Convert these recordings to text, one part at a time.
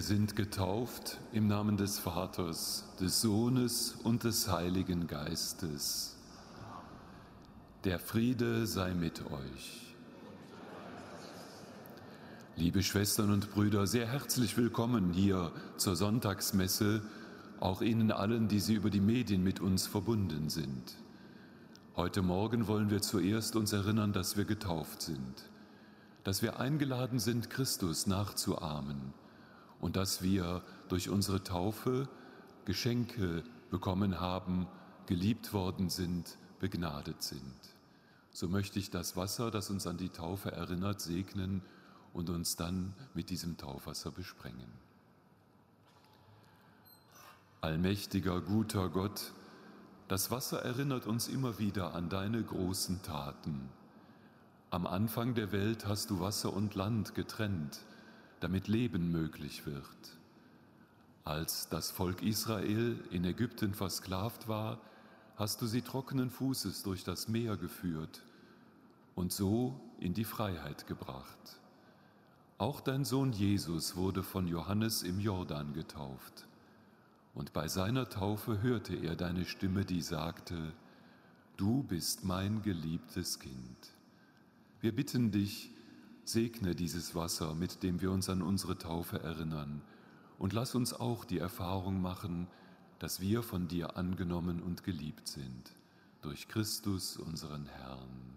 Wir sind getauft im Namen des Vaters, des Sohnes und des Heiligen Geistes. Der Friede sei mit euch. Liebe Schwestern und Brüder, sehr herzlich willkommen hier zur Sonntagsmesse, auch Ihnen allen, die Sie über die Medien mit uns verbunden sind. Heute Morgen wollen wir zuerst uns erinnern, dass wir getauft sind, dass wir eingeladen sind, Christus nachzuahmen und dass wir durch unsere Taufe Geschenke bekommen haben, geliebt worden sind, begnadet sind. So möchte ich das Wasser, das uns an die Taufe erinnert, segnen und uns dann mit diesem Taufwasser besprengen. Allmächtiger, guter Gott, das Wasser erinnert uns immer wieder an deine großen Taten. Am Anfang der Welt hast du Wasser und Land getrennt damit Leben möglich wird. Als das Volk Israel in Ägypten versklavt war, hast du sie trockenen Fußes durch das Meer geführt und so in die Freiheit gebracht. Auch dein Sohn Jesus wurde von Johannes im Jordan getauft. Und bei seiner Taufe hörte er deine Stimme, die sagte, Du bist mein geliebtes Kind. Wir bitten dich, Segne dieses Wasser, mit dem wir uns an unsere Taufe erinnern, und lass uns auch die Erfahrung machen, dass wir von dir angenommen und geliebt sind, durch Christus unseren Herrn.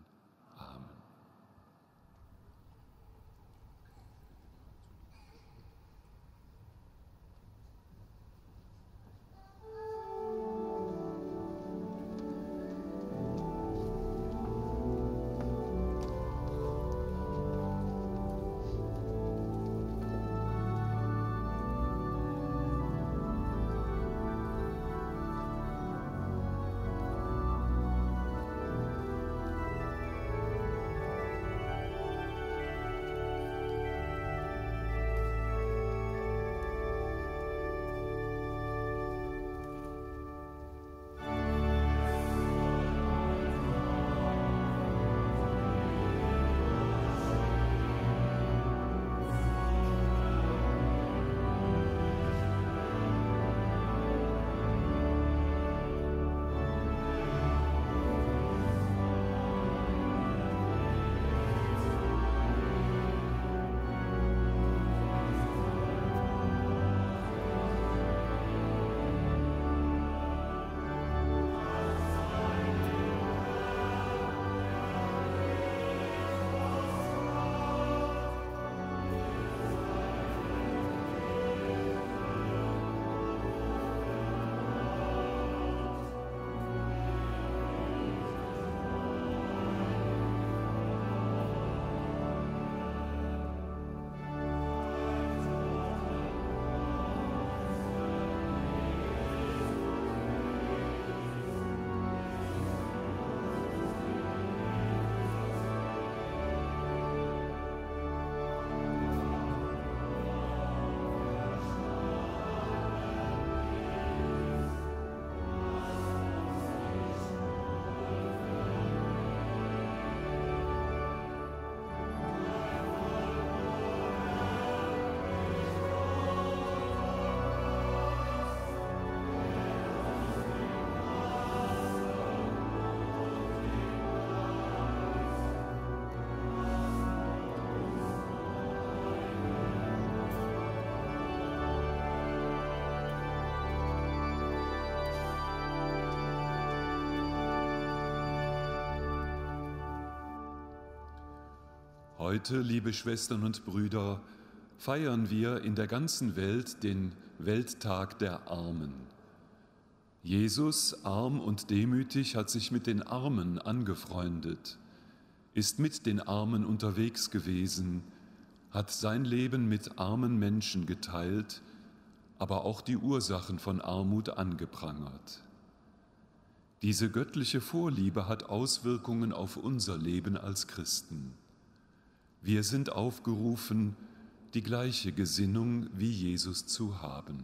Heute, liebe Schwestern und Brüder, feiern wir in der ganzen Welt den Welttag der Armen. Jesus, arm und demütig, hat sich mit den Armen angefreundet, ist mit den Armen unterwegs gewesen, hat sein Leben mit armen Menschen geteilt, aber auch die Ursachen von Armut angeprangert. Diese göttliche Vorliebe hat Auswirkungen auf unser Leben als Christen. Wir sind aufgerufen, die gleiche Gesinnung wie Jesus zu haben.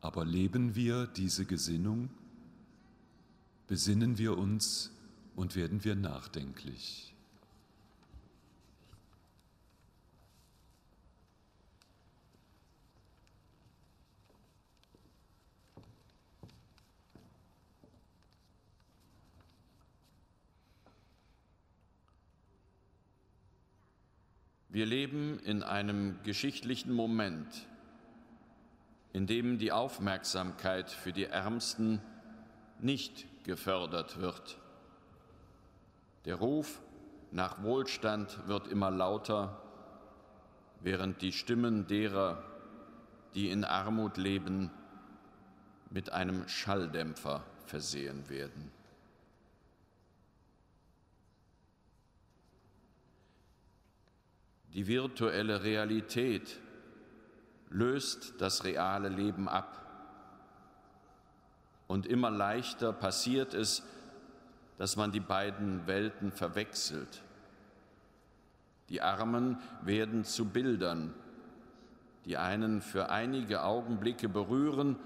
Aber leben wir diese Gesinnung? Besinnen wir uns und werden wir nachdenklich. Wir leben in einem geschichtlichen Moment, in dem die Aufmerksamkeit für die Ärmsten nicht gefördert wird. Der Ruf nach Wohlstand wird immer lauter, während die Stimmen derer, die in Armut leben, mit einem Schalldämpfer versehen werden. Die virtuelle Realität löst das reale Leben ab. Und immer leichter passiert es, dass man die beiden Welten verwechselt. Die Armen werden zu Bildern, die einen für einige Augenblicke berühren,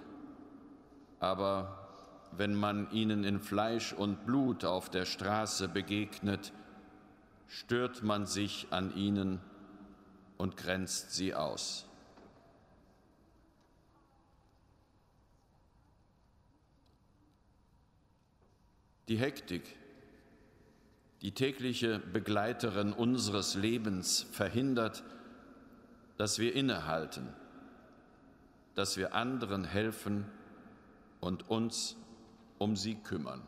aber wenn man ihnen in Fleisch und Blut auf der Straße begegnet, stört man sich an ihnen und grenzt sie aus. Die Hektik, die tägliche Begleiterin unseres Lebens, verhindert, dass wir innehalten, dass wir anderen helfen und uns um sie kümmern.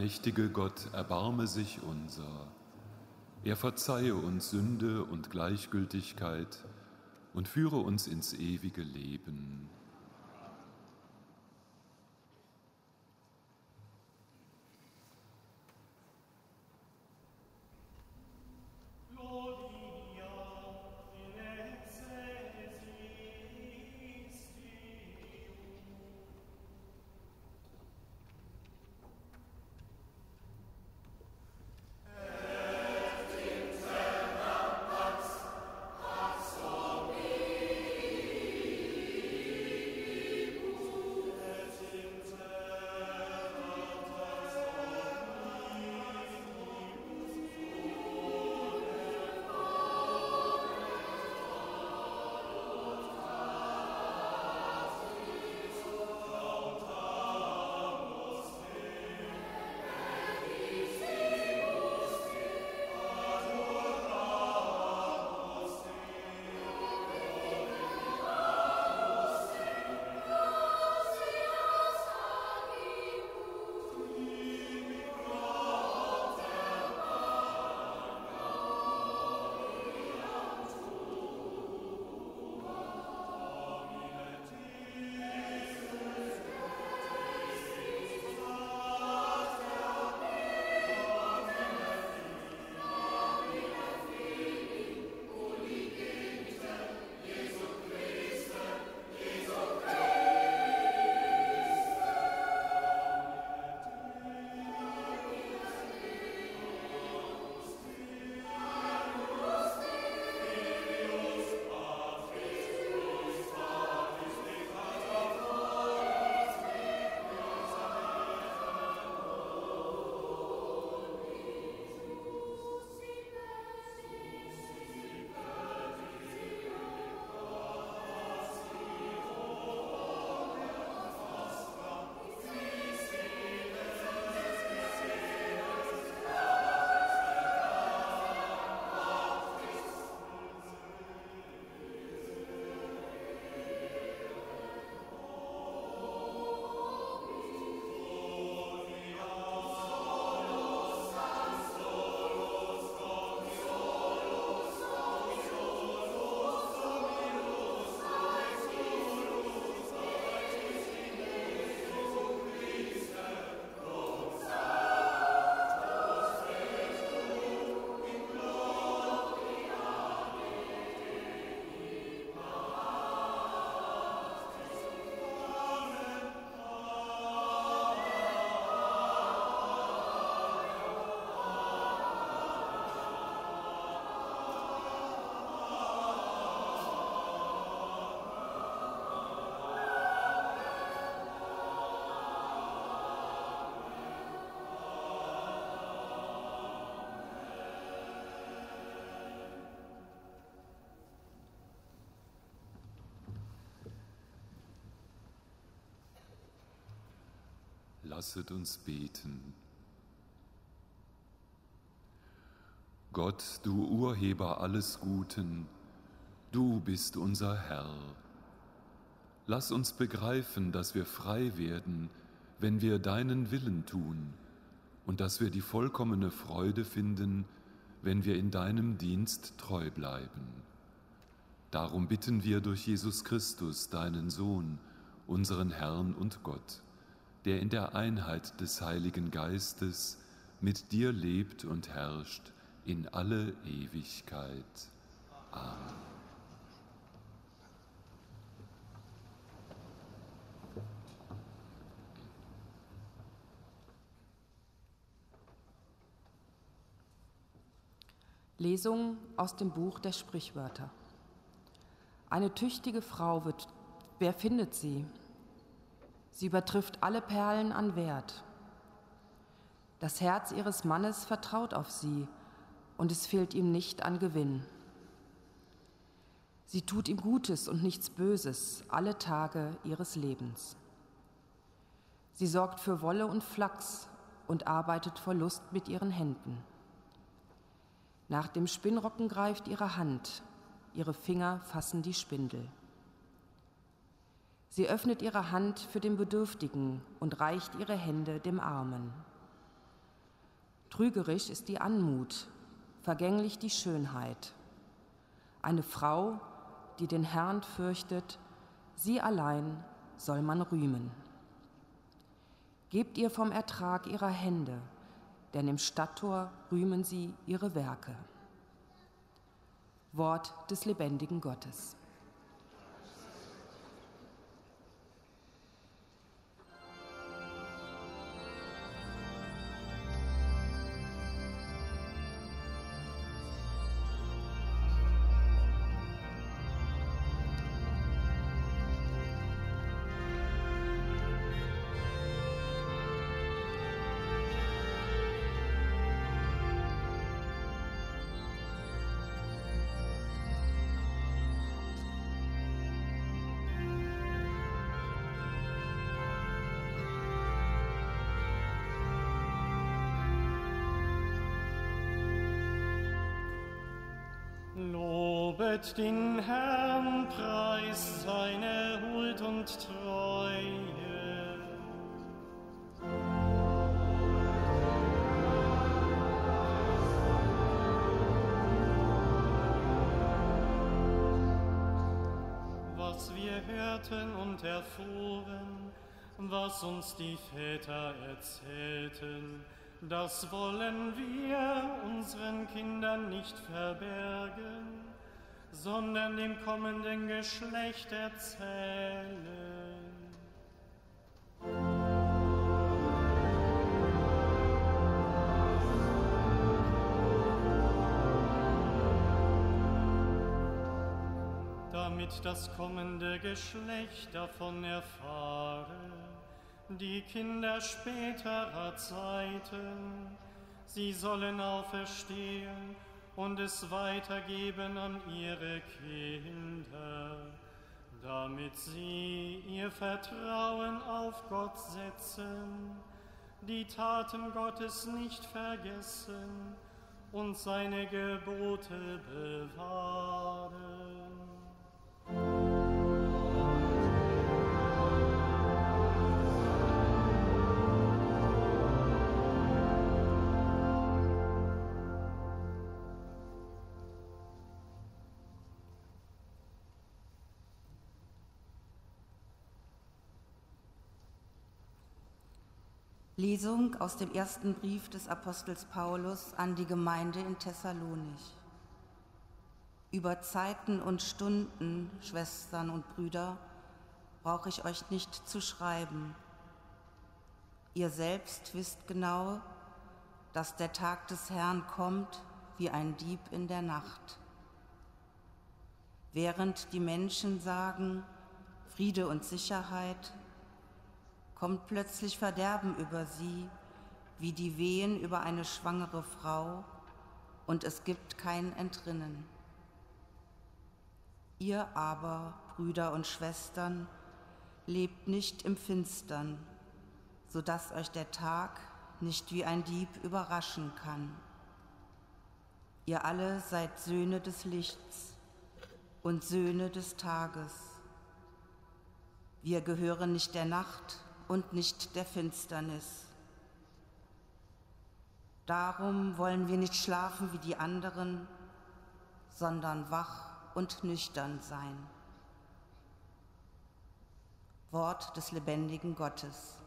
Mächtige Gott, erbarme sich unser. Er verzeihe uns Sünde und Gleichgültigkeit und führe uns ins ewige Leben. Lasset uns beten. Gott, du Urheber alles Guten, du bist unser Herr. Lass uns begreifen, dass wir frei werden, wenn wir deinen Willen tun und dass wir die vollkommene Freude finden, wenn wir in deinem Dienst treu bleiben. Darum bitten wir durch Jesus Christus, deinen Sohn, unseren Herrn und Gott, der in der Einheit des Heiligen Geistes mit dir lebt und herrscht in alle Ewigkeit. Amen. Lesung aus dem Buch der Sprichwörter. Eine tüchtige Frau wird, wer findet sie? Sie übertrifft alle Perlen an Wert. Das Herz ihres Mannes vertraut auf sie und es fehlt ihm nicht an Gewinn. Sie tut ihm Gutes und nichts Böses alle Tage ihres Lebens. Sie sorgt für Wolle und Flachs und arbeitet vor Lust mit ihren Händen. Nach dem Spinnrocken greift ihre Hand, ihre Finger fassen die Spindel. Sie öffnet ihre Hand für den Bedürftigen und reicht ihre Hände dem Armen. Trügerisch ist die Anmut, vergänglich die Schönheit. Eine Frau, die den Herrn fürchtet, sie allein soll man rühmen. Gebt ihr vom Ertrag ihrer Hände, denn im Stadttor rühmen sie ihre Werke. Wort des lebendigen Gottes. Lobet den Herrn, preis seine Huld und Treue. Was wir hörten und erfuhren, was uns die Väter erzählten, das wollen wir unseren Kindern nicht verbergen, sondern dem kommenden Geschlecht erzählen. Damit das kommende Geschlecht davon erfahre, die Kinder späterer Zeiten, sie sollen auferstehen und es weitergeben an ihre Kinder, damit sie ihr Vertrauen auf Gott setzen, die Taten Gottes nicht vergessen und seine Gebote bewahren. Lesung aus dem ersten Brief des Apostels Paulus an die Gemeinde in Thessalonich. Über Zeiten und Stunden, Schwestern und Brüder, brauche ich euch nicht zu schreiben. Ihr selbst wisst genau, dass der Tag des Herrn kommt wie ein Dieb in der Nacht. Während die Menschen sagen Friede und Sicherheit, kommt plötzlich Verderben über sie, wie die Wehen über eine schwangere Frau, und es gibt kein Entrinnen. Ihr aber, Brüder und Schwestern, lebt nicht im Finstern, sodass euch der Tag nicht wie ein Dieb überraschen kann. Ihr alle seid Söhne des Lichts und Söhne des Tages. Wir gehören nicht der Nacht und nicht der Finsternis. Darum wollen wir nicht schlafen wie die anderen, sondern wach und nüchtern sein. Wort des lebendigen Gottes.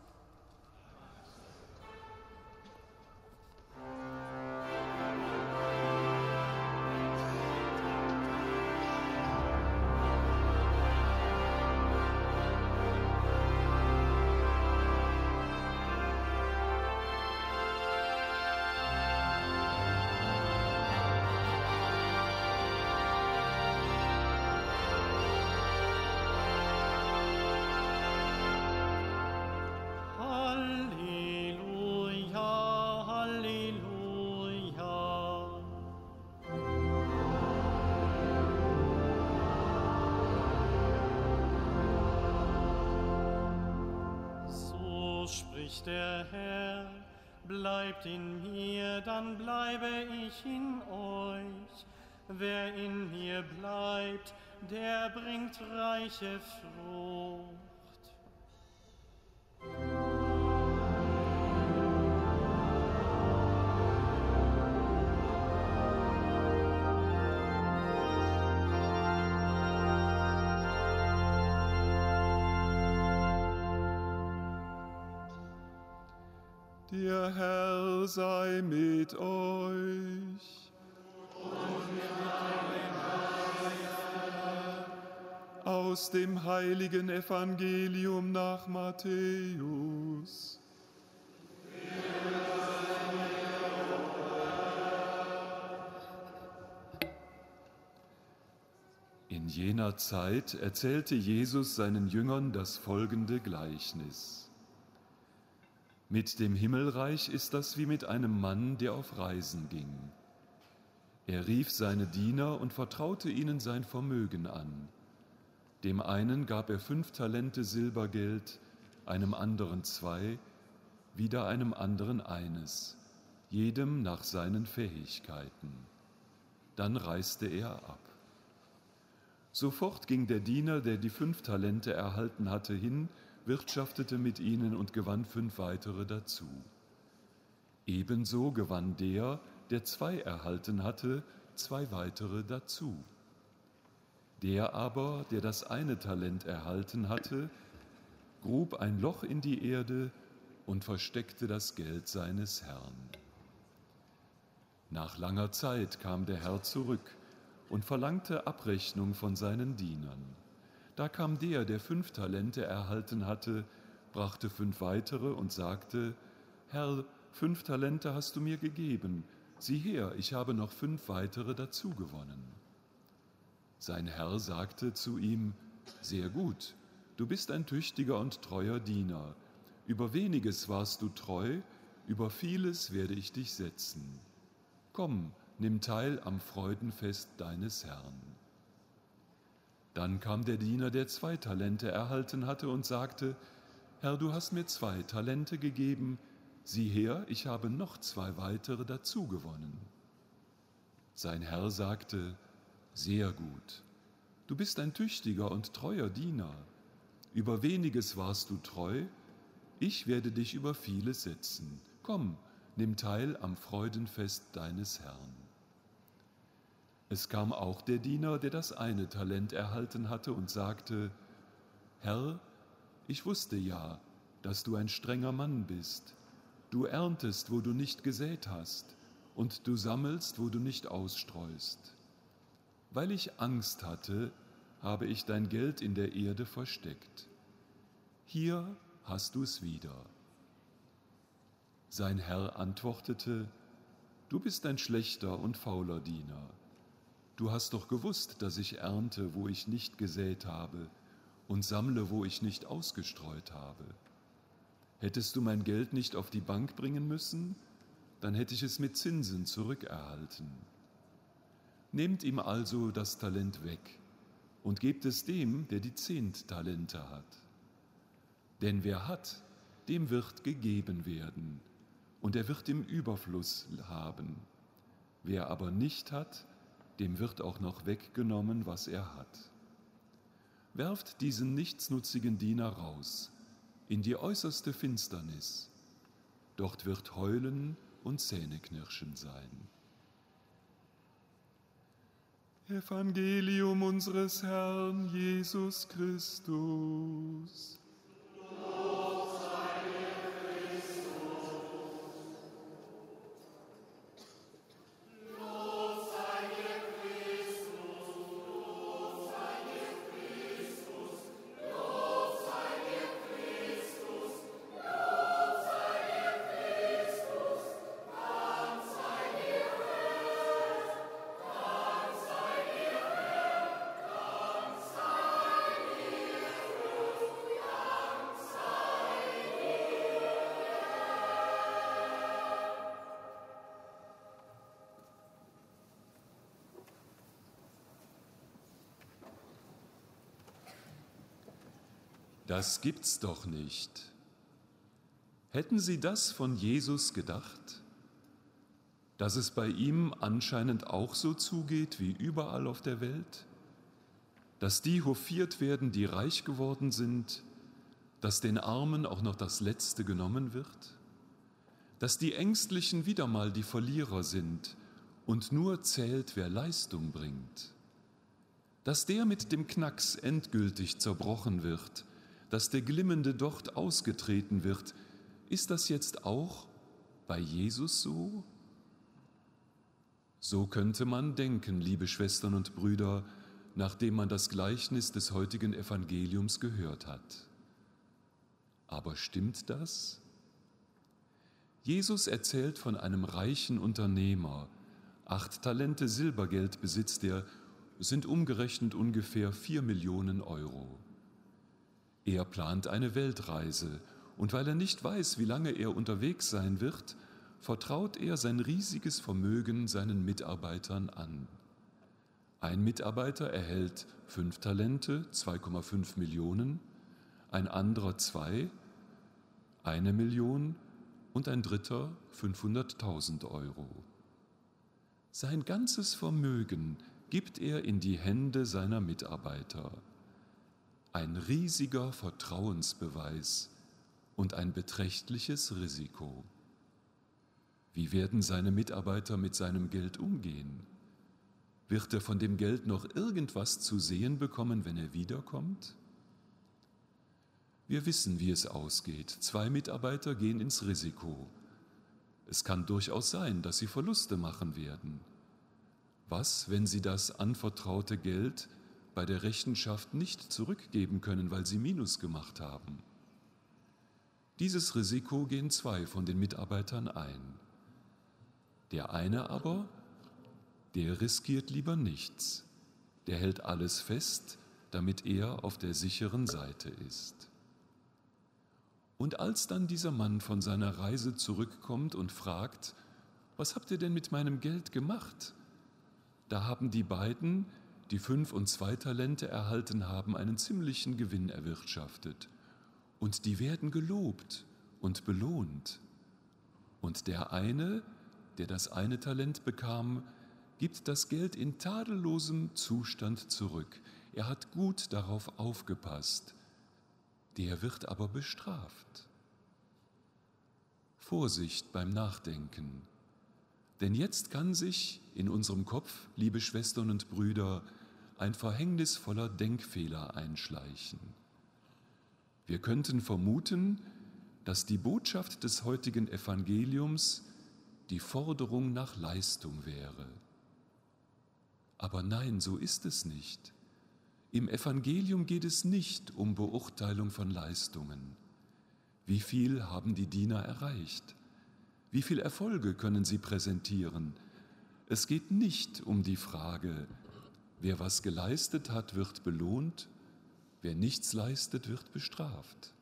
Bleibt in mir, dann bleibe ich in euch. Wer in mir bleibt, der bringt reiche Frucht. Sei mit euch. Aus dem heiligen Evangelium nach Matthäus. In jener Zeit erzählte Jesus seinen Jüngern das folgende Gleichnis. Mit dem Himmelreich ist das wie mit einem Mann, der auf Reisen ging. Er rief seine Diener und vertraute ihnen sein Vermögen an. Dem einen gab er fünf Talente Silbergeld, einem anderen zwei, wieder einem anderen eines, jedem nach seinen Fähigkeiten. Dann reiste er ab. Sofort ging der Diener, der die fünf Talente erhalten hatte, hin, wirtschaftete mit ihnen und gewann fünf weitere dazu. Ebenso gewann der, der zwei erhalten hatte, zwei weitere dazu. Der aber, der das eine Talent erhalten hatte, grub ein Loch in die Erde und versteckte das Geld seines Herrn. Nach langer Zeit kam der Herr zurück und verlangte Abrechnung von seinen Dienern. Da kam der, der fünf Talente erhalten hatte, brachte fünf weitere und sagte, Herr, fünf Talente hast du mir gegeben, sieh her, ich habe noch fünf weitere dazu gewonnen. Sein Herr sagte zu ihm, Sehr gut, du bist ein tüchtiger und treuer Diener, über weniges warst du treu, über vieles werde ich dich setzen. Komm, nimm teil am Freudenfest deines Herrn. Dann kam der Diener, der zwei Talente erhalten hatte, und sagte, Herr, du hast mir zwei Talente gegeben, sieh her, ich habe noch zwei weitere dazu gewonnen. Sein Herr sagte, Sehr gut, du bist ein tüchtiger und treuer Diener, über weniges warst du treu, ich werde dich über vieles setzen. Komm, nimm teil am Freudenfest deines Herrn. Es kam auch der Diener, der das eine Talent erhalten hatte und sagte, Herr, ich wusste ja, dass du ein strenger Mann bist. Du erntest, wo du nicht gesät hast, und du sammelst, wo du nicht ausstreust. Weil ich Angst hatte, habe ich dein Geld in der Erde versteckt. Hier hast du es wieder. Sein Herr antwortete, Du bist ein schlechter und fauler Diener. Du hast doch gewusst, dass ich ernte, wo ich nicht gesät habe, und sammle, wo ich nicht ausgestreut habe. Hättest du mein Geld nicht auf die Bank bringen müssen, dann hätte ich es mit Zinsen zurückerhalten. Nehmt ihm also das Talent weg und gebt es dem, der die zehn Talente hat. Denn wer hat, dem wird gegeben werden, und er wird im Überfluss haben. Wer aber nicht hat, dem wird auch noch weggenommen, was er hat. Werft diesen nichtsnutzigen Diener raus in die äußerste Finsternis. Dort wird Heulen und Zähneknirschen sein. Evangelium unseres Herrn Jesus Christus. Das gibt's doch nicht. Hätten Sie das von Jesus gedacht? Dass es bei ihm anscheinend auch so zugeht wie überall auf der Welt? Dass die hofiert werden, die reich geworden sind? Dass den Armen auch noch das Letzte genommen wird? Dass die Ängstlichen wieder mal die Verlierer sind und nur zählt, wer Leistung bringt? Dass der mit dem Knacks endgültig zerbrochen wird, dass der glimmende Docht ausgetreten wird, ist das jetzt auch bei Jesus so? So könnte man denken, liebe Schwestern und Brüder, nachdem man das Gleichnis des heutigen Evangeliums gehört hat. Aber stimmt das? Jesus erzählt von einem reichen Unternehmer. Acht Talente Silbergeld besitzt er, sind umgerechnet ungefähr vier Millionen Euro. Er plant eine Weltreise und weil er nicht weiß, wie lange er unterwegs sein wird, vertraut er sein riesiges Vermögen seinen Mitarbeitern an. Ein Mitarbeiter erhält fünf Talente, 2,5 Millionen, ein anderer zwei, eine Million und ein dritter 500.000 Euro. Sein ganzes Vermögen gibt er in die Hände seiner Mitarbeiter ein riesiger Vertrauensbeweis und ein beträchtliches Risiko. Wie werden seine Mitarbeiter mit seinem Geld umgehen? Wird er von dem Geld noch irgendwas zu sehen bekommen, wenn er wiederkommt? Wir wissen, wie es ausgeht. Zwei Mitarbeiter gehen ins Risiko. Es kann durchaus sein, dass sie Verluste machen werden. Was, wenn sie das anvertraute Geld bei der Rechenschaft nicht zurückgeben können, weil sie Minus gemacht haben. Dieses Risiko gehen zwei von den Mitarbeitern ein. Der eine aber, der riskiert lieber nichts, der hält alles fest, damit er auf der sicheren Seite ist. Und als dann dieser Mann von seiner Reise zurückkommt und fragt, was habt ihr denn mit meinem Geld gemacht? Da haben die beiden, die fünf und zwei Talente erhalten haben, einen ziemlichen Gewinn erwirtschaftet. Und die werden gelobt und belohnt. Und der eine, der das eine Talent bekam, gibt das Geld in tadellosem Zustand zurück. Er hat gut darauf aufgepasst. Der wird aber bestraft. Vorsicht beim Nachdenken. Denn jetzt kann sich in unserem Kopf, liebe Schwestern und Brüder, ein verhängnisvoller Denkfehler einschleichen. Wir könnten vermuten, dass die Botschaft des heutigen Evangeliums die Forderung nach Leistung wäre. Aber nein, so ist es nicht. Im Evangelium geht es nicht um Beurteilung von Leistungen. Wie viel haben die Diener erreicht? Wie viel Erfolge können sie präsentieren? Es geht nicht um die Frage, Wer was geleistet hat, wird belohnt, wer nichts leistet, wird bestraft.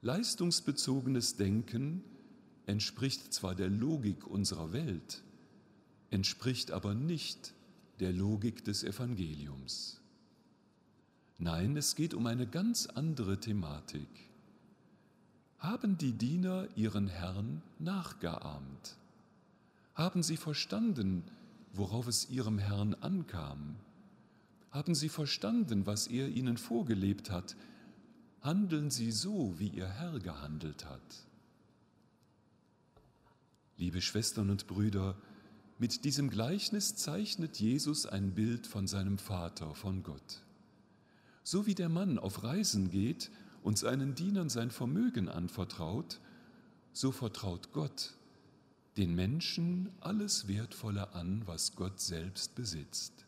Leistungsbezogenes Denken entspricht zwar der Logik unserer Welt, entspricht aber nicht der Logik des Evangeliums. Nein, es geht um eine ganz andere Thematik. haben die Diener ihren Herrn nachgeahmt? Haben sie verstanden, worauf es ihrem Herrn ankam? Haben sie verstanden, was er ihnen vorgelebt hat? Handeln sie so, wie ihr Herr gehandelt hat? Liebe Schwestern und Brüder, mit diesem Gleichnis zeichnet Jesus ein Bild von seinem Vater, von Gott. So wie der Mann auf Reisen geht und seinen Dienern sein Vermögen anvertraut, so vertraut Gott den Menschen alles Wertvolle an, was Gott selbst besitzt.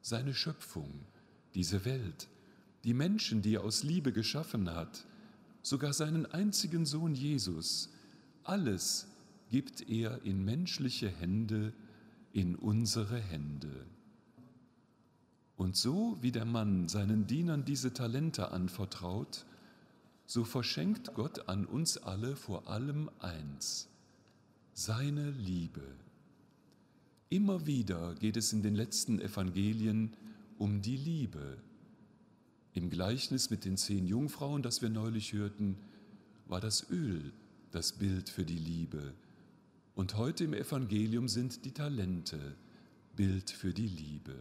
Seine Schöpfung, diese Welt, die Menschen, die er aus Liebe geschaffen hat, sogar seinen einzigen Sohn Jesus, alles gibt er in menschliche Hände, in unsere Hände. Und so wie der Mann seinen Dienern diese Talente anvertraut, so verschenkt Gott an uns alle vor allem eins, seine Liebe. Immer wieder geht es in den letzten Evangelien um die Liebe. Im Gleichnis mit den zehn Jungfrauen, das wir neulich hörten, war das Öl das Bild für die Liebe. Und heute im Evangelium sind die Talente Bild für die Liebe.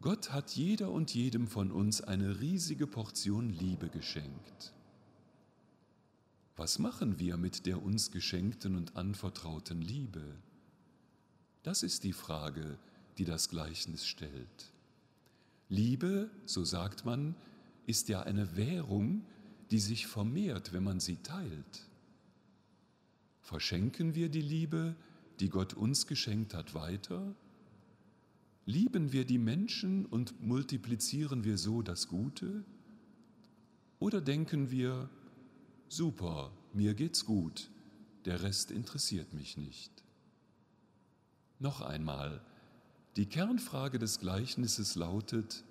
Gott hat jeder und jedem von uns eine riesige Portion Liebe geschenkt. Was machen wir mit der uns geschenkten und anvertrauten Liebe? Das ist die Frage, die das Gleichnis stellt. Liebe, so sagt man, ist ja eine Währung, die sich vermehrt, wenn man sie teilt. Verschenken wir die Liebe, die Gott uns geschenkt hat, weiter? Lieben wir die Menschen und multiplizieren wir so das Gute? Oder denken wir, super, mir geht's gut, der Rest interessiert mich nicht. Noch einmal, die Kernfrage des Gleichnisses lautet,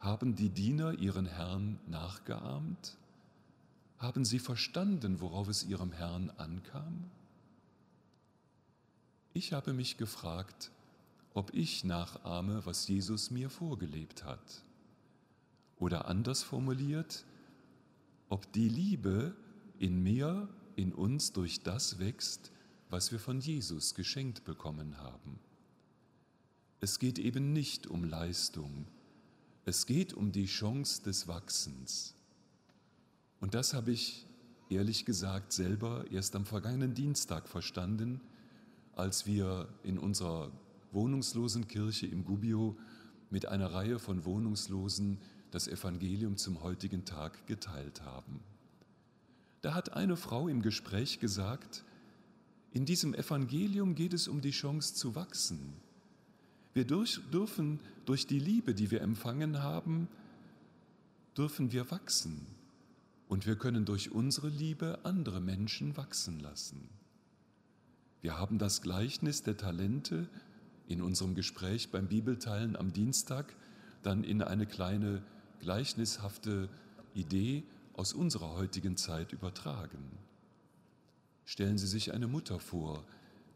haben die Diener ihren Herrn nachgeahmt? Haben sie verstanden, worauf es ihrem Herrn ankam? Ich habe mich gefragt, ob ich nachahme, was Jesus mir vorgelebt hat. Oder anders formuliert, ob die Liebe in mir, in uns durch das wächst, was wir von Jesus geschenkt bekommen haben. Es geht eben nicht um Leistung, es geht um die Chance des Wachsens. Und das habe ich ehrlich gesagt selber erst am vergangenen Dienstag verstanden, als wir in unserer wohnungslosen Kirche im Gubbio mit einer Reihe von Wohnungslosen das Evangelium zum heutigen Tag geteilt haben. Da hat eine Frau im Gespräch gesagt, in diesem Evangelium geht es um die Chance zu wachsen. Wir durch, dürfen durch die Liebe, die wir empfangen haben, dürfen wir wachsen. Und wir können durch unsere Liebe andere Menschen wachsen lassen. Wir haben das Gleichnis der Talente in unserem Gespräch beim Bibelteilen am Dienstag dann in eine kleine gleichnishafte Idee aus unserer heutigen Zeit übertragen. Stellen Sie sich eine Mutter vor,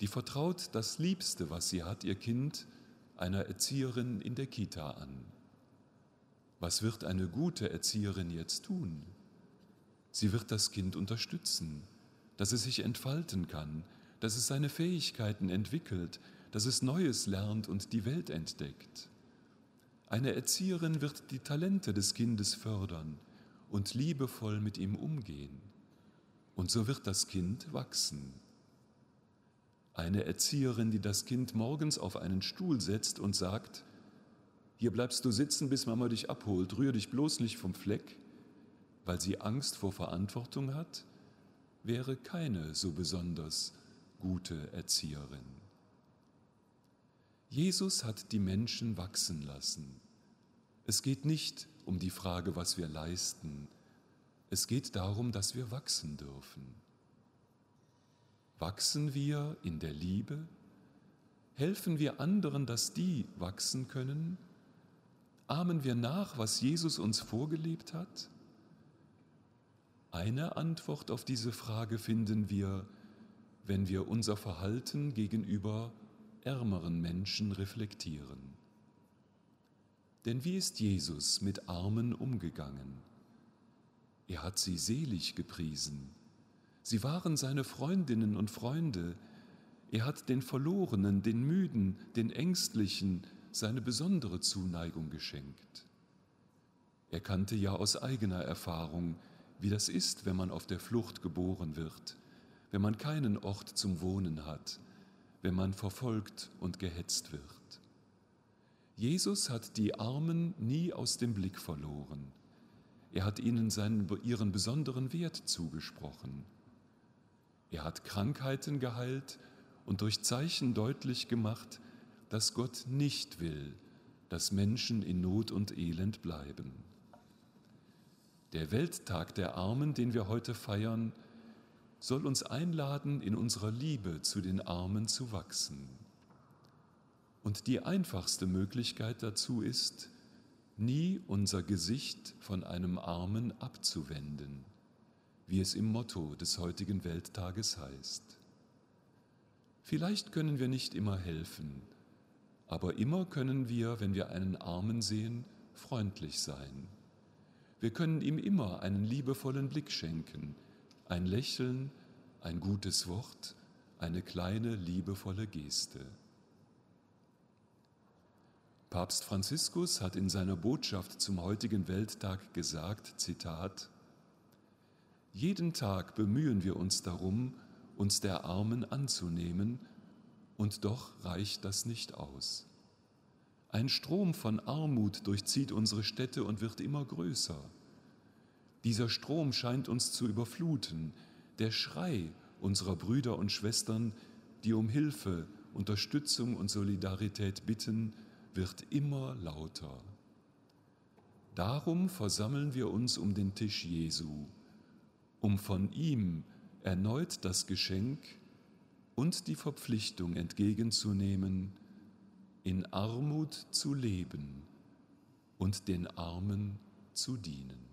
die vertraut das Liebste, was sie hat, ihr Kind, einer Erzieherin in der Kita an. Was wird eine gute Erzieherin jetzt tun? Sie wird das Kind unterstützen, dass es sich entfalten kann, dass es seine Fähigkeiten entwickelt, dass es Neues lernt und die Welt entdeckt. Eine Erzieherin wird die Talente des Kindes fördern und liebevoll mit ihm umgehen. Und so wird das Kind wachsen. Eine Erzieherin, die das Kind morgens auf einen Stuhl setzt und sagt, hier bleibst du sitzen, bis Mama dich abholt, rühr dich bloß nicht vom Fleck, weil sie Angst vor Verantwortung hat, wäre keine so besonders gute Erzieherin. Jesus hat die Menschen wachsen lassen. Es geht nicht um die Frage, was wir leisten. Es geht darum, dass wir wachsen dürfen. Wachsen wir in der Liebe? Helfen wir anderen, dass die wachsen können? Ahmen wir nach, was Jesus uns vorgelebt hat? Eine Antwort auf diese Frage finden wir, wenn wir unser Verhalten gegenüber ärmeren Menschen reflektieren. Denn wie ist Jesus mit Armen umgegangen? Er hat sie selig gepriesen. Sie waren seine Freundinnen und Freunde. Er hat den Verlorenen, den Müden, den Ängstlichen seine besondere Zuneigung geschenkt. Er kannte ja aus eigener Erfahrung, wie das ist, wenn man auf der Flucht geboren wird, wenn man keinen Ort zum Wohnen hat, wenn man verfolgt und gehetzt wird. Jesus hat die Armen nie aus dem Blick verloren. Er hat ihnen seinen, ihren besonderen Wert zugesprochen. Er hat Krankheiten geheilt und durch Zeichen deutlich gemacht, dass Gott nicht will, dass Menschen in Not und Elend bleiben. Der Welttag der Armen, den wir heute feiern, soll uns einladen, in unserer Liebe zu den Armen zu wachsen. Und die einfachste Möglichkeit dazu ist, nie unser Gesicht von einem Armen abzuwenden wie es im Motto des heutigen Welttages heißt. Vielleicht können wir nicht immer helfen, aber immer können wir, wenn wir einen Armen sehen, freundlich sein. Wir können ihm immer einen liebevollen Blick schenken, ein Lächeln, ein gutes Wort, eine kleine liebevolle Geste. Papst Franziskus hat in seiner Botschaft zum heutigen Welttag gesagt, Zitat, jeden Tag bemühen wir uns darum, uns der Armen anzunehmen, und doch reicht das nicht aus. Ein Strom von Armut durchzieht unsere Städte und wird immer größer. Dieser Strom scheint uns zu überfluten. Der Schrei unserer Brüder und Schwestern, die um Hilfe, Unterstützung und Solidarität bitten, wird immer lauter. Darum versammeln wir uns um den Tisch Jesu um von ihm erneut das Geschenk und die Verpflichtung entgegenzunehmen, in Armut zu leben und den Armen zu dienen.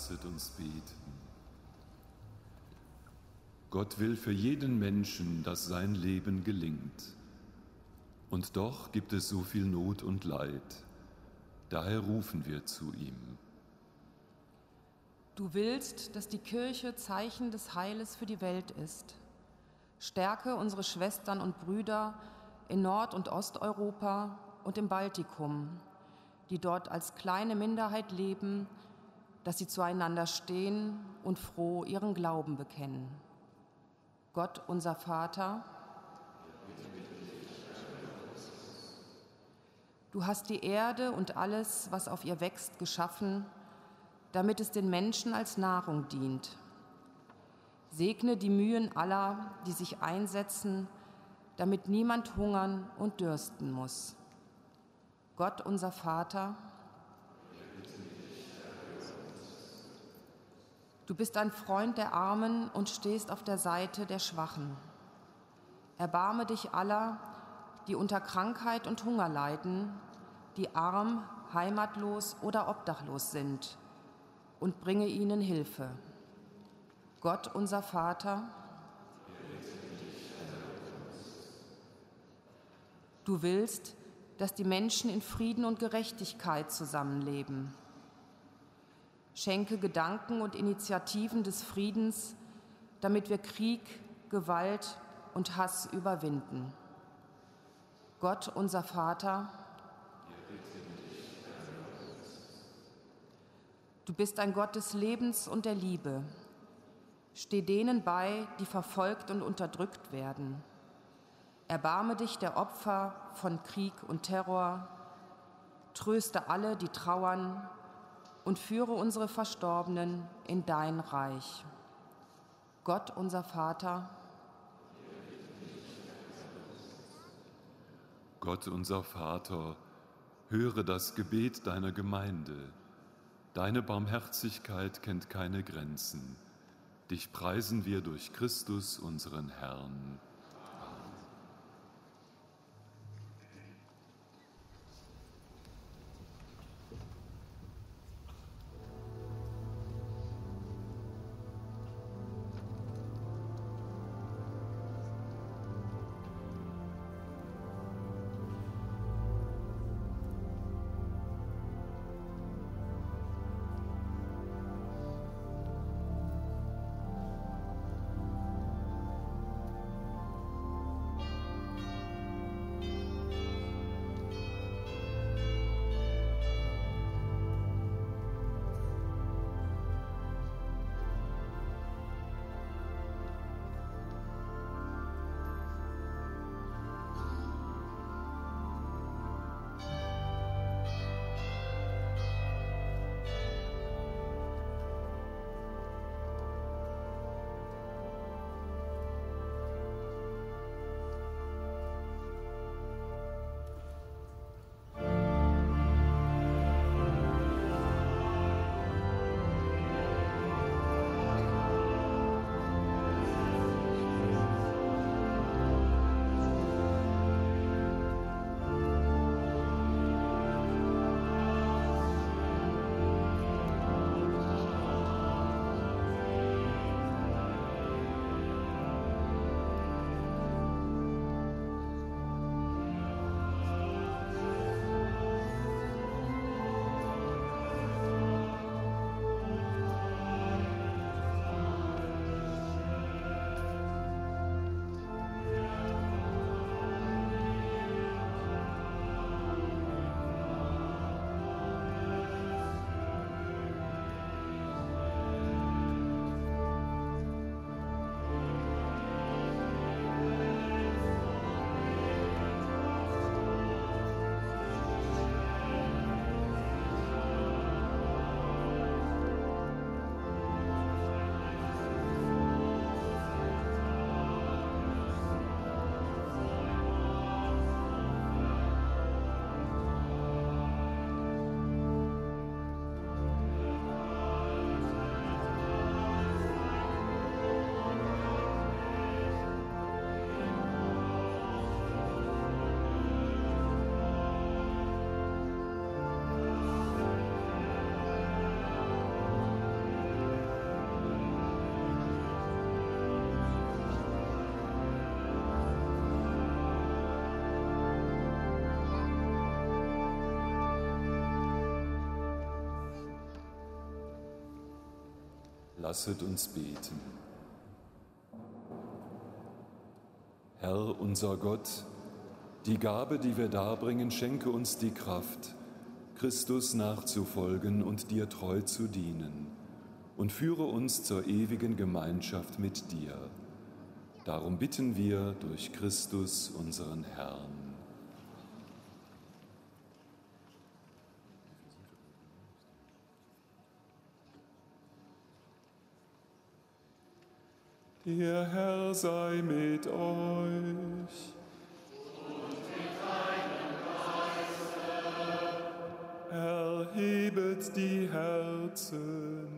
Lasset uns beten. Gott will für jeden Menschen, dass sein Leben gelingt. Und doch gibt es so viel Not und Leid. Daher rufen wir zu ihm. Du willst, dass die Kirche Zeichen des Heiles für die Welt ist. Stärke unsere Schwestern und Brüder in Nord- und Osteuropa und im Baltikum, die dort als kleine Minderheit leben, dass sie zueinander stehen und froh ihren Glauben bekennen. Gott unser Vater, du hast die Erde und alles, was auf ihr wächst, geschaffen, damit es den Menschen als Nahrung dient. Segne die Mühen aller, die sich einsetzen, damit niemand hungern und dürsten muss. Gott unser Vater, Du bist ein Freund der Armen und stehst auf der Seite der Schwachen. Erbarme dich aller, die unter Krankheit und Hunger leiden, die arm, heimatlos oder obdachlos sind, und bringe ihnen Hilfe. Gott unser Vater, du willst, dass die Menschen in Frieden und Gerechtigkeit zusammenleben Schenke Gedanken und Initiativen des Friedens, damit wir Krieg, Gewalt und Hass überwinden. Gott, unser Vater, du bist ein Gott des Lebens und der Liebe. Steh denen bei, die verfolgt und unterdrückt werden. Erbarme dich der Opfer von Krieg und Terror. Tröste alle, die trauern und führe unsere Verstorbenen in dein Reich. Gott unser Vater, Gott unser Vater, höre das Gebet deiner Gemeinde. Deine Barmherzigkeit kennt keine Grenzen. Dich preisen wir durch Christus, unseren Herrn. Lasset uns beten. Herr unser Gott, die Gabe, die wir darbringen, schenke uns die Kraft, Christus nachzufolgen und dir treu zu dienen und führe uns zur ewigen Gemeinschaft mit dir. Darum bitten wir durch Christus unseren Herrn. Der Herr sei mit euch. Und mit deinem Geiste. Erhebet die Herzen.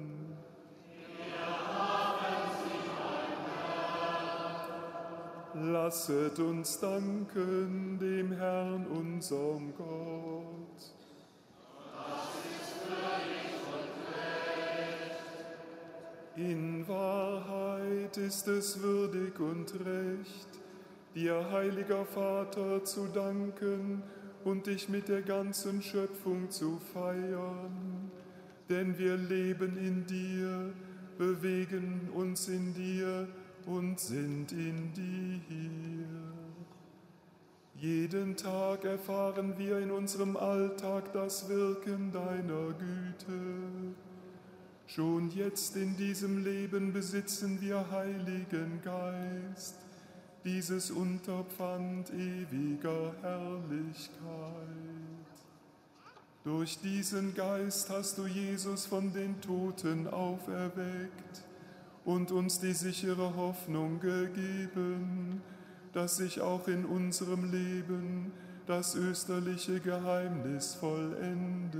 Lasset uns danken dem Herrn, unserem Gott. In Wahrheit ist es würdig und recht, dir, heiliger Vater, zu danken und dich mit der ganzen Schöpfung zu feiern. Denn wir leben in dir, bewegen uns in dir und sind in dir. Jeden Tag erfahren wir in unserem Alltag das Wirken deiner Güte. Schon jetzt in diesem Leben besitzen wir Heiligen Geist, dieses Unterpfand ewiger Herrlichkeit. Durch diesen Geist hast du Jesus von den Toten auferweckt und uns die sichere Hoffnung gegeben, dass sich auch in unserem Leben das österliche Geheimnis vollendet.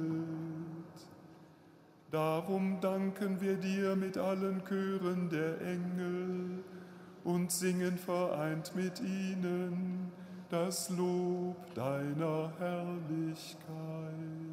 Darum danken wir dir mit allen Chören der Engel und singen vereint mit ihnen das Lob deiner Herrlichkeit.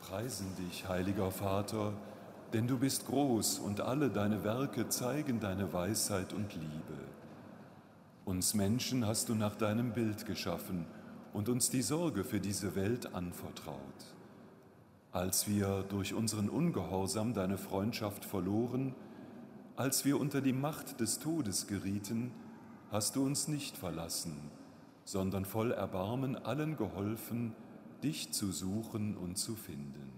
Preisen dich, heiliger Vater, denn du bist groß und alle deine Werke zeigen deine Weisheit und Liebe. Uns Menschen hast du nach deinem Bild geschaffen und uns die Sorge für diese Welt anvertraut. Als wir durch unseren Ungehorsam deine Freundschaft verloren, als wir unter die Macht des Todes gerieten, hast du uns nicht verlassen, sondern voll Erbarmen allen geholfen, dich zu suchen und zu finden.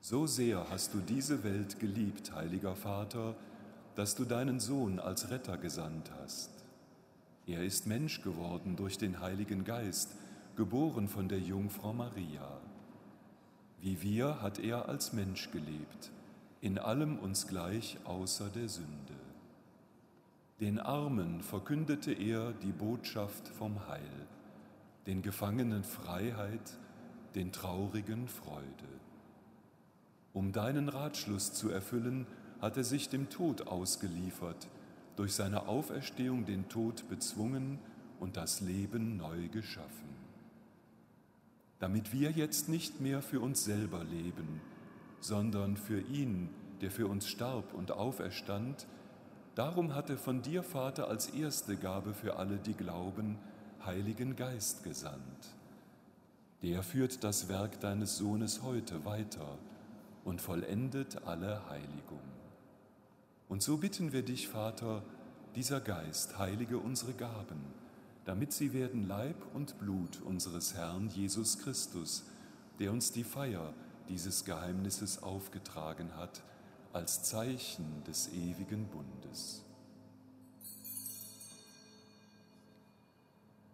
So sehr hast du diese Welt geliebt, heiliger Vater, dass du deinen Sohn als Retter gesandt hast. Er ist Mensch geworden durch den Heiligen Geist, geboren von der Jungfrau Maria. Wie wir hat er als Mensch gelebt, in allem uns gleich außer der Sünde. Den Armen verkündete er die Botschaft vom Heil den Gefangenen Freiheit, den Traurigen Freude. Um deinen Ratschluss zu erfüllen, hat er sich dem Tod ausgeliefert, durch seine Auferstehung den Tod bezwungen und das Leben neu geschaffen. Damit wir jetzt nicht mehr für uns selber leben, sondern für ihn, der für uns starb und auferstand, darum hat er von dir, Vater, als erste Gabe für alle, die glauben, Heiligen Geist gesandt. Der führt das Werk deines Sohnes heute weiter und vollendet alle Heiligung. Und so bitten wir dich, Vater, dieser Geist heilige unsere Gaben, damit sie werden Leib und Blut unseres Herrn Jesus Christus, der uns die Feier dieses Geheimnisses aufgetragen hat, als Zeichen des ewigen Bundes.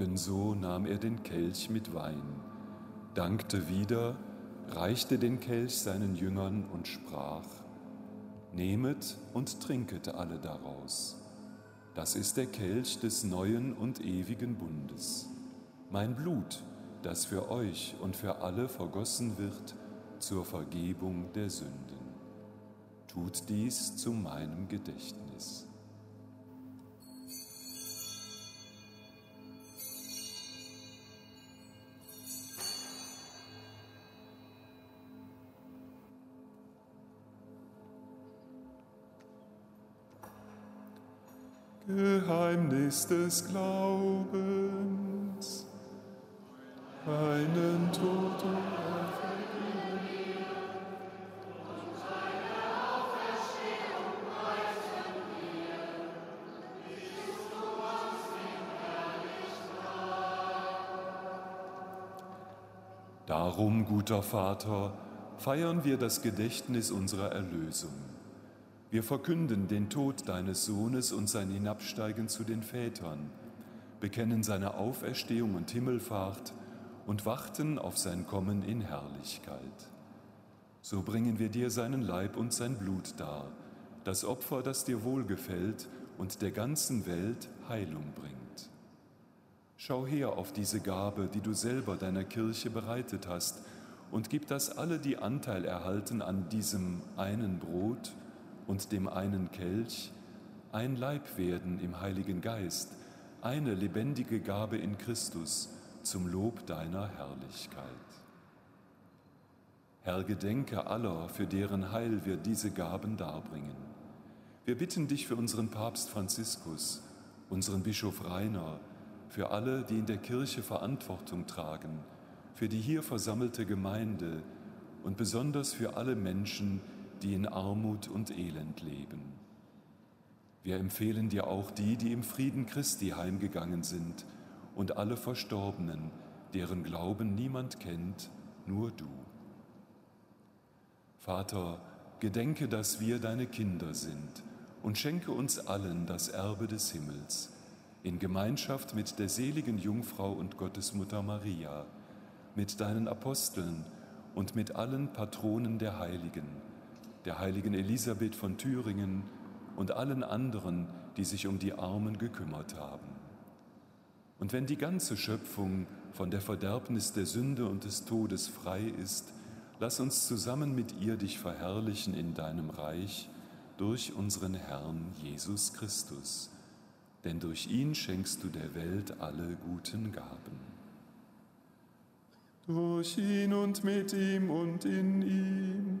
Ebenso nahm er den Kelch mit Wein, dankte wieder, reichte den Kelch seinen Jüngern und sprach, Nehmet und trinket alle daraus. Das ist der Kelch des neuen und ewigen Bundes, mein Blut, das für euch und für alle vergossen wird zur Vergebung der Sünden. Tut dies zu meinem Gedächtnis. Geheimnis des Glaubens, einen Tod und Darum, guter Vater, feiern wir das Gedächtnis unserer Erlösung wir verkünden den Tod deines Sohnes und sein Hinabsteigen zu den Vätern, bekennen seine Auferstehung und Himmelfahrt und warten auf sein Kommen in Herrlichkeit. So bringen wir dir seinen Leib und sein Blut dar, das Opfer, das dir wohlgefällt und der ganzen Welt Heilung bringt. Schau her auf diese Gabe, die du selber deiner Kirche bereitet hast, und gib, dass alle, die Anteil erhalten an diesem einen Brot, und dem einen Kelch ein Leib werden im Heiligen Geist, eine lebendige Gabe in Christus zum Lob deiner Herrlichkeit. Herr, gedenke aller, für deren Heil wir diese Gaben darbringen. Wir bitten dich für unseren Papst Franziskus, unseren Bischof Rainer, für alle, die in der Kirche Verantwortung tragen, für die hier versammelte Gemeinde und besonders für alle Menschen, die die in Armut und Elend leben. Wir empfehlen dir auch die, die im Frieden Christi heimgegangen sind und alle Verstorbenen, deren Glauben niemand kennt, nur du. Vater, gedenke, dass wir deine Kinder sind und schenke uns allen das Erbe des Himmels in Gemeinschaft mit der seligen Jungfrau und Gottesmutter Maria, mit deinen Aposteln und mit allen Patronen der Heiligen der heiligen Elisabeth von Thüringen und allen anderen, die sich um die Armen gekümmert haben. Und wenn die ganze Schöpfung von der Verderbnis der Sünde und des Todes frei ist, lass uns zusammen mit ihr dich verherrlichen in deinem Reich durch unseren Herrn Jesus Christus. Denn durch ihn schenkst du der Welt alle guten Gaben. Durch ihn und mit ihm und in ihm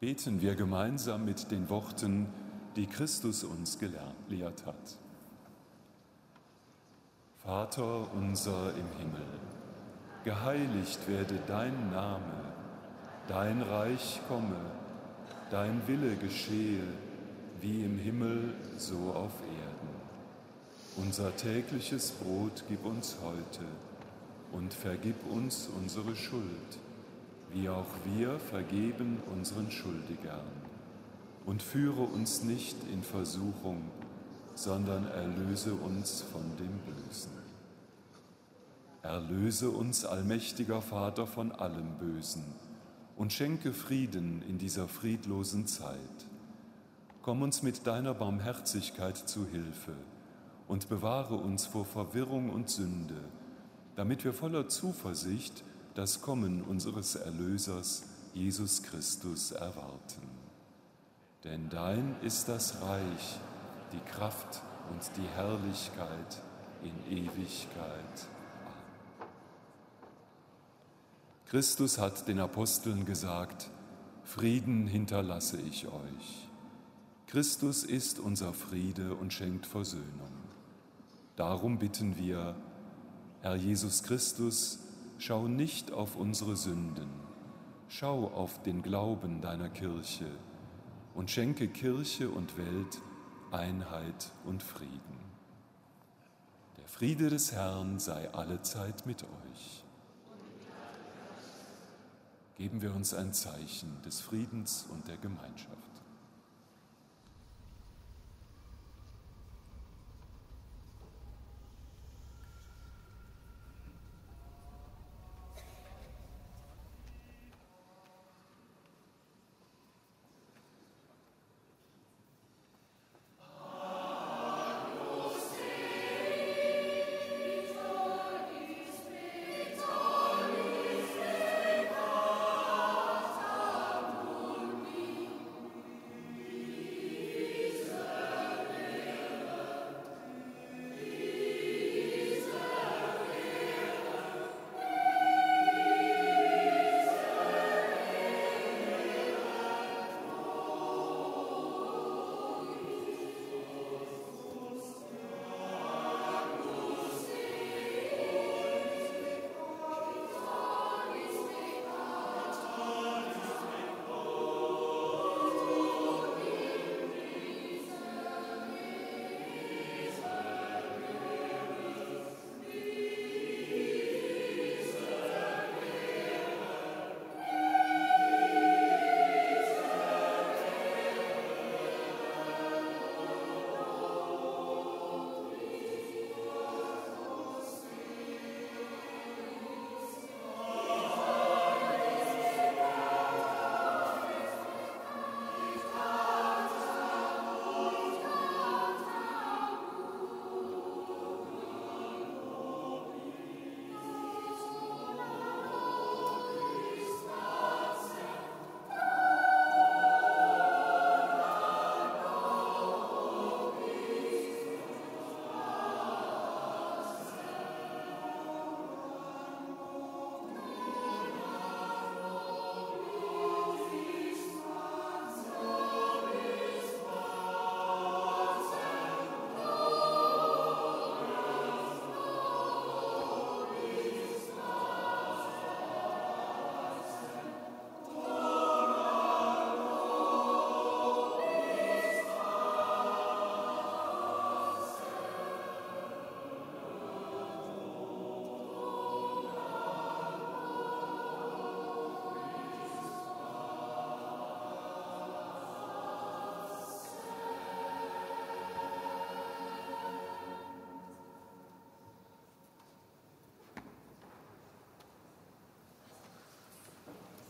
Beten wir gemeinsam mit den Worten, die Christus uns gelehrt hat. Vater unser im Himmel, geheiligt werde dein Name, dein Reich komme, dein Wille geschehe, wie im Himmel so auf Erden. Unser tägliches Brot gib uns heute und vergib uns unsere Schuld wie auch wir vergeben unseren Schuldigern. Und führe uns nicht in Versuchung, sondern erlöse uns von dem Bösen. Erlöse uns, allmächtiger Vater, von allem Bösen und schenke Frieden in dieser friedlosen Zeit. Komm uns mit deiner Barmherzigkeit zu Hilfe und bewahre uns vor Verwirrung und Sünde, damit wir voller Zuversicht das Kommen unseres Erlösers Jesus Christus erwarten. Denn dein ist das Reich, die Kraft und die Herrlichkeit in Ewigkeit. Christus hat den Aposteln gesagt, Frieden hinterlasse ich euch. Christus ist unser Friede und schenkt Versöhnung. Darum bitten wir, Herr Jesus Christus, Schau nicht auf unsere Sünden, schau auf den Glauben deiner Kirche und schenke Kirche und Welt Einheit und Frieden. Der Friede des Herrn sei allezeit mit euch. Geben wir uns ein Zeichen des Friedens und der Gemeinschaft.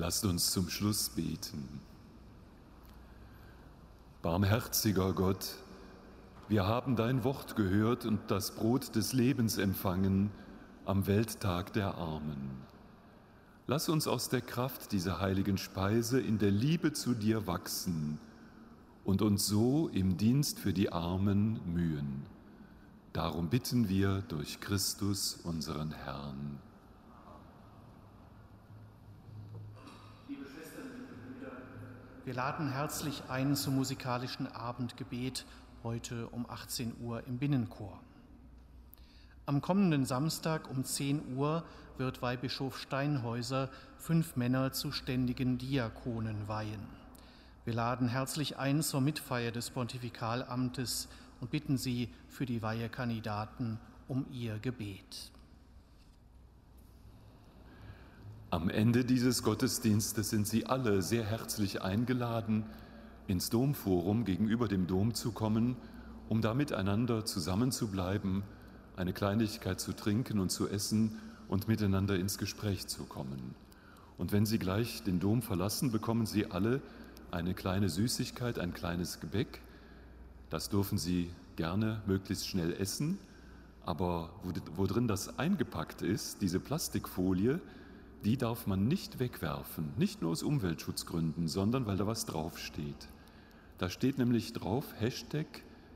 Lasst uns zum Schluss beten. Barmherziger Gott, wir haben dein Wort gehört und das Brot des Lebens empfangen am Welttag der Armen. Lass uns aus der Kraft dieser heiligen Speise in der Liebe zu dir wachsen und uns so im Dienst für die Armen mühen. Darum bitten wir durch Christus unseren Herrn. Wir laden herzlich ein zum musikalischen Abendgebet heute um 18 Uhr im Binnenchor. Am kommenden Samstag um 10 Uhr wird Weihbischof Steinhäuser fünf Männer zu ständigen Diakonen weihen. Wir laden herzlich ein zur Mitfeier des Pontifikalamtes und bitten Sie für die Weihekandidaten um Ihr Gebet. Am Ende dieses Gottesdienstes sind Sie alle sehr herzlich eingeladen, ins Domforum gegenüber dem Dom zu kommen, um da miteinander zusammenzubleiben, eine Kleinigkeit zu trinken und zu essen und miteinander ins Gespräch zu kommen. Und wenn Sie gleich den Dom verlassen, bekommen Sie alle eine kleine Süßigkeit, ein kleines Gebäck. Das dürfen Sie gerne möglichst schnell essen, aber wo drin das eingepackt ist, diese Plastikfolie, die darf man nicht wegwerfen, nicht nur aus Umweltschutzgründen, sondern weil da was draufsteht. Da steht nämlich drauf Hashtag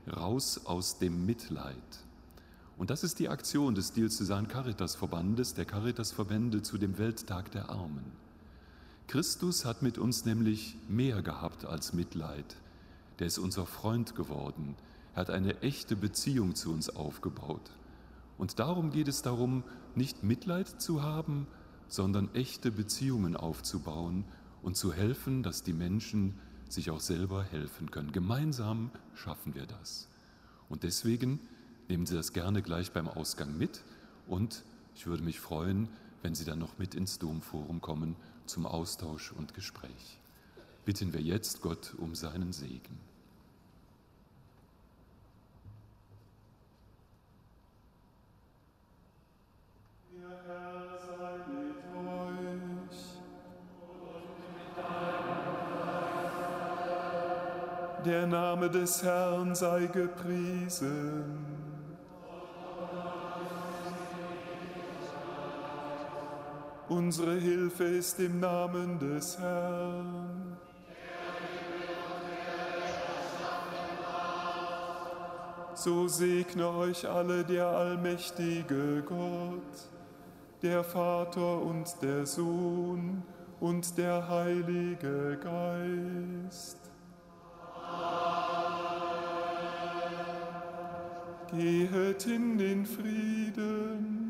raus aus dem Mitleid. Und das ist die Aktion des Diözesan Caritas Verbandes, der Caritas Verbände zu dem Welttag der Armen. Christus hat mit uns nämlich mehr gehabt als Mitleid. Der ist unser Freund geworden. Er hat eine echte Beziehung zu uns aufgebaut. Und darum geht es darum, nicht Mitleid zu haben, sondern echte Beziehungen aufzubauen und zu helfen, dass die Menschen sich auch selber helfen können. Gemeinsam schaffen wir das. Und deswegen nehmen Sie das gerne gleich beim Ausgang mit und ich würde mich freuen, wenn Sie dann noch mit ins Domforum kommen zum Austausch und Gespräch. Bitten wir jetzt Gott um seinen Segen. Der Name des Herrn sei gepriesen. Unsere Hilfe ist im Namen des Herrn. So segne euch alle der allmächtige Gott, der Vater und der Sohn und der Heilige Geist. gehet in den Frieden.